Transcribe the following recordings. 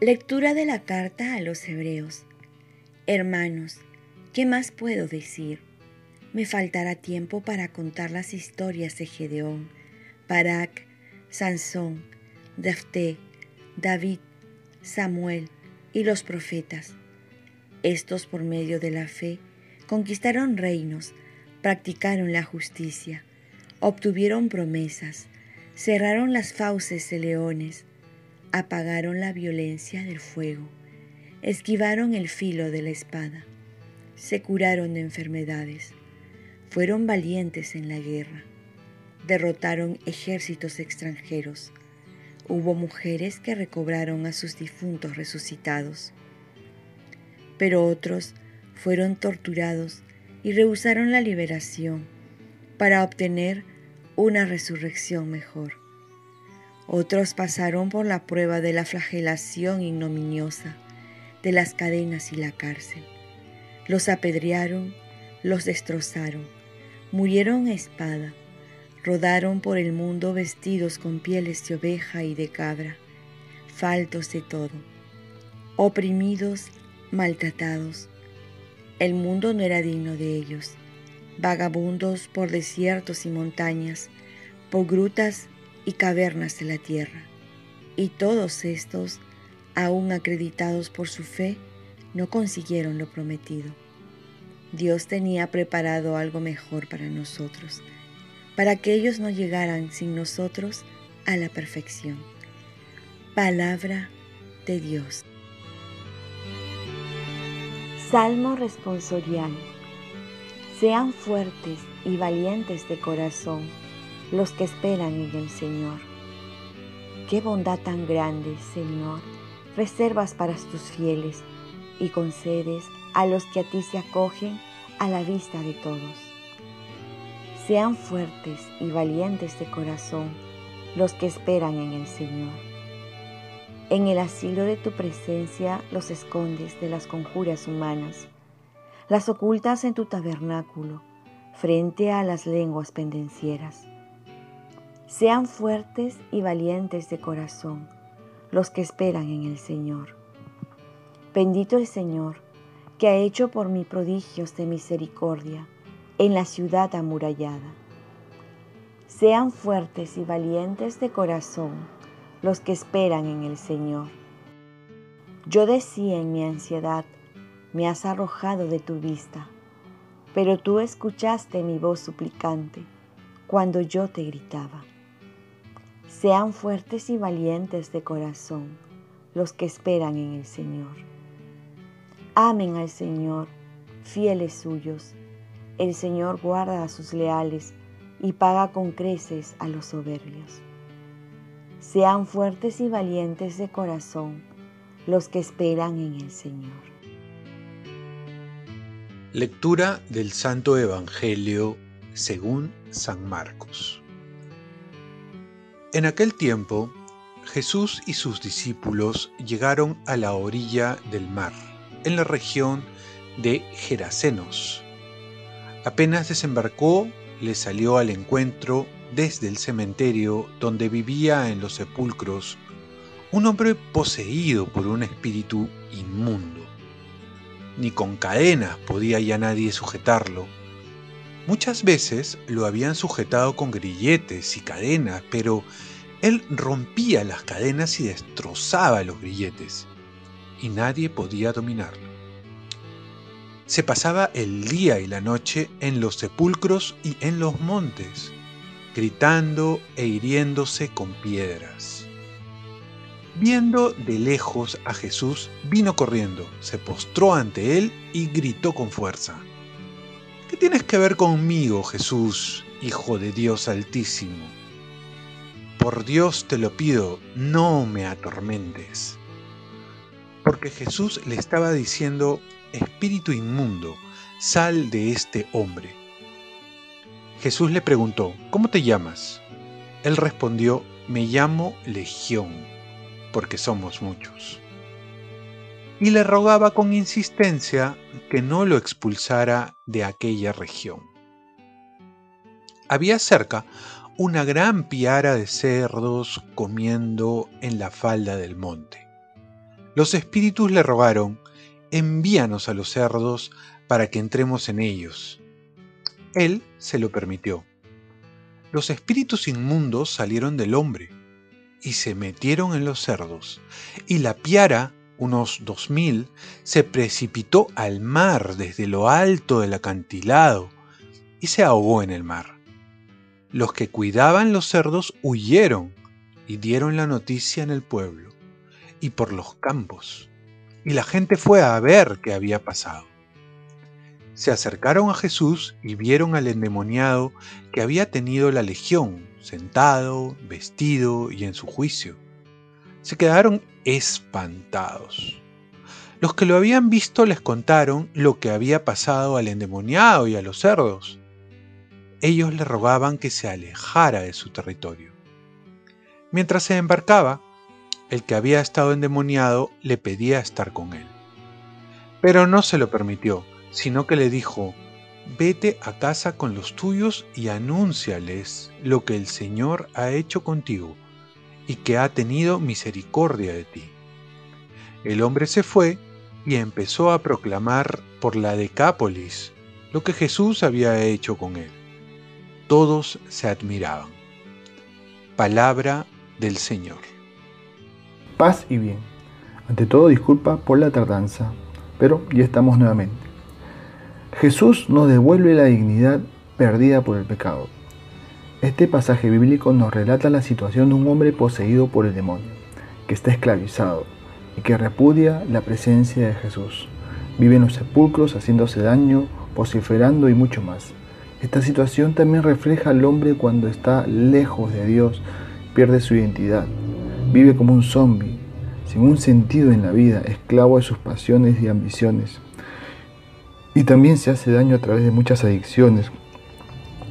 Lectura de la carta a los Hebreos. Hermanos, ¿qué más puedo decir? Me faltará tiempo para contar las historias de Gedeón, Barak, Sansón, Dafté, David, Samuel y los profetas. Estos por medio de la fe conquistaron reinos, practicaron la justicia, obtuvieron promesas, cerraron las fauces de leones, apagaron la violencia del fuego, esquivaron el filo de la espada, se curaron de enfermedades, fueron valientes en la guerra, derrotaron ejércitos extranjeros, hubo mujeres que recobraron a sus difuntos resucitados, pero otros fueron torturados y rehusaron la liberación para obtener una resurrección mejor. Otros pasaron por la prueba de la flagelación ignominiosa, de las cadenas y la cárcel. Los apedrearon, los destrozaron, murieron a espada, rodaron por el mundo vestidos con pieles de oveja y de cabra, faltos de todo, oprimidos, maltratados. El mundo no era digno de ellos, vagabundos por desiertos y montañas, por grutas y cavernas de la tierra. Y todos estos, aún acreditados por su fe, no consiguieron lo prometido. Dios tenía preparado algo mejor para nosotros, para que ellos no llegaran sin nosotros a la perfección. Palabra de Dios. Salmo responsorial. Sean fuertes y valientes de corazón los que esperan en el Señor. Qué bondad tan grande, Señor, reservas para tus fieles y concedes a los que a ti se acogen a la vista de todos. Sean fuertes y valientes de corazón los que esperan en el Señor. En el asilo de tu presencia los escondes de las conjuras humanas, las ocultas en tu tabernáculo, frente a las lenguas pendencieras. Sean fuertes y valientes de corazón los que esperan en el Señor. Bendito el Señor, que ha hecho por mí prodigios de misericordia en la ciudad amurallada. Sean fuertes y valientes de corazón los que esperan en el Señor. Yo decía en mi ansiedad, me has arrojado de tu vista, pero tú escuchaste mi voz suplicante cuando yo te gritaba. Sean fuertes y valientes de corazón los que esperan en el Señor. Amen al Señor, fieles suyos. El Señor guarda a sus leales y paga con creces a los soberbios. Sean fuertes y valientes de corazón los que esperan en el Señor. Lectura del Santo Evangelio según San Marcos. En aquel tiempo, Jesús y sus discípulos llegaron a la orilla del mar, en la región de Gerasenos. Apenas desembarcó, le salió al encuentro desde el cementerio donde vivía en los sepulcros un hombre poseído por un espíritu inmundo. Ni con cadenas podía ya nadie sujetarlo. Muchas veces lo habían sujetado con grilletes y cadenas, pero él rompía las cadenas y destrozaba los grilletes, y nadie podía dominarlo. Se pasaba el día y la noche en los sepulcros y en los montes, gritando e hiriéndose con piedras. Viendo de lejos a Jesús, vino corriendo, se postró ante él y gritó con fuerza. ¿Qué tienes que ver conmigo, Jesús, Hijo de Dios Altísimo? Por Dios te lo pido, no me atormentes. Porque Jesús le estaba diciendo, Espíritu inmundo, sal de este hombre. Jesús le preguntó, ¿cómo te llamas? Él respondió, me llamo Legión, porque somos muchos. Y le rogaba con insistencia que no lo expulsara de aquella región. Había cerca una gran piara de cerdos comiendo en la falda del monte. Los espíritus le rogaron, envíanos a los cerdos para que entremos en ellos. Él se lo permitió. Los espíritus inmundos salieron del hombre y se metieron en los cerdos, y la piara, unos dos mil, se precipitó al mar desde lo alto del acantilado y se ahogó en el mar. Los que cuidaban los cerdos huyeron y dieron la noticia en el pueblo y por los campos, y la gente fue a ver qué había pasado. Se acercaron a Jesús y vieron al endemoniado que había tenido la legión, sentado, vestido y en su juicio. Se quedaron espantados. Los que lo habían visto les contaron lo que había pasado al endemoniado y a los cerdos. Ellos le rogaban que se alejara de su territorio. Mientras se embarcaba, el que había estado endemoniado le pedía estar con él. Pero no se lo permitió, sino que le dijo, vete a casa con los tuyos y anúnciales lo que el Señor ha hecho contigo y que ha tenido misericordia de ti. El hombre se fue y empezó a proclamar por la Decápolis lo que Jesús había hecho con él. Todos se admiraban. Palabra del Señor. Paz y bien. Ante todo, disculpa por la tardanza, pero ya estamos nuevamente. Jesús nos devuelve la dignidad perdida por el pecado. Este pasaje bíblico nos relata la situación de un hombre poseído por el demonio, que está esclavizado y que repudia la presencia de Jesús. Vive en los sepulcros haciéndose daño, vociferando y mucho más. Esta situación también refleja al hombre cuando está lejos de Dios, pierde su identidad, vive como un zombie, sin un sentido en la vida, esclavo de sus pasiones y ambiciones. Y también se hace daño a través de muchas adicciones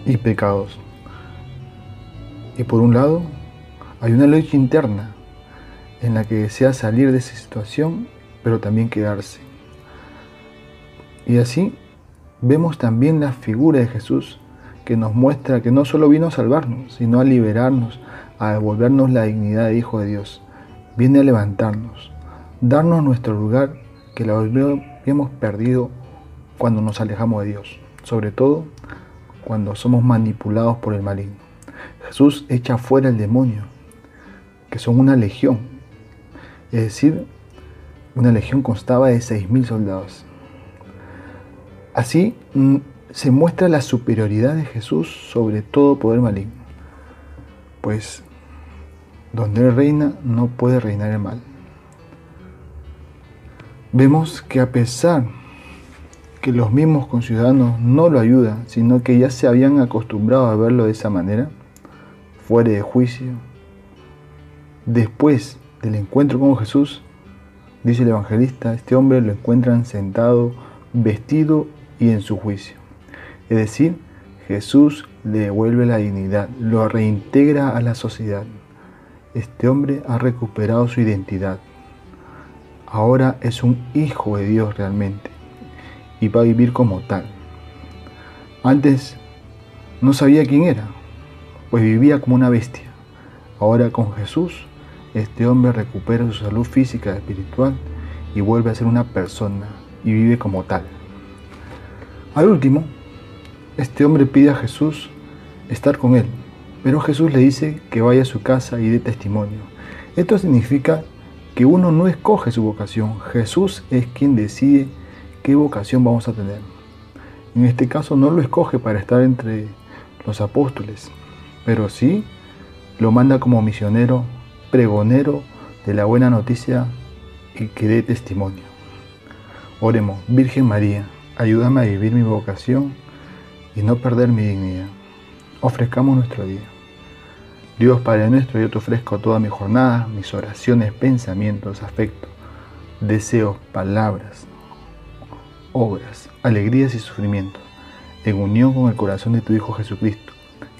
y pecados. Y por un lado, hay una lucha interna en la que desea salir de esa situación, pero también quedarse. Y así vemos también la figura de Jesús que nos muestra que no solo vino a salvarnos, sino a liberarnos, a devolvernos la dignidad de Hijo de Dios. Viene a levantarnos, darnos nuestro lugar que lo habíamos perdido cuando nos alejamos de Dios, sobre todo cuando somos manipulados por el maligno. Jesús echa fuera el demonio, que son una legión, es decir, una legión constaba de 6.000 soldados. Así mm, se muestra la superioridad de Jesús sobre todo poder maligno, pues donde Él reina no puede reinar el mal. Vemos que a pesar que los mismos conciudadanos no lo ayudan, sino que ya se habían acostumbrado a verlo de esa manera, fuera de juicio. Después del encuentro con Jesús, dice el evangelista, este hombre lo encuentran sentado, vestido y en su juicio. Es decir, Jesús le devuelve la dignidad, lo reintegra a la sociedad. Este hombre ha recuperado su identidad. Ahora es un hijo de Dios realmente y va a vivir como tal. Antes no sabía quién era, pues vivía como una bestia. Ahora con Jesús, este hombre recupera su salud física y espiritual y vuelve a ser una persona y vive como tal. Al último, este hombre pide a Jesús estar con él, pero Jesús le dice que vaya a su casa y dé testimonio. Esto significa que uno no escoge su vocación, Jesús es quien decide qué vocación vamos a tener. En este caso no lo escoge para estar entre los apóstoles, pero sí lo manda como misionero, pregonero de la buena noticia y que dé testimonio. Oremos, Virgen María, ayúdame a vivir mi vocación y no perder mi dignidad. Ofrezcamos nuestro día. Dios Padre nuestro, yo te ofrezco toda mi jornada, mis oraciones, pensamientos, afectos, deseos, palabras, obras, alegrías y sufrimientos, en unión con el corazón de tu Hijo Jesucristo,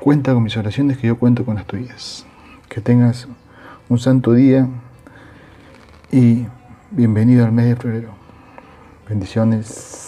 Cuenta con mis oraciones que yo cuento con las tuyas. Que tengas un santo día y bienvenido al mes de febrero. Bendiciones.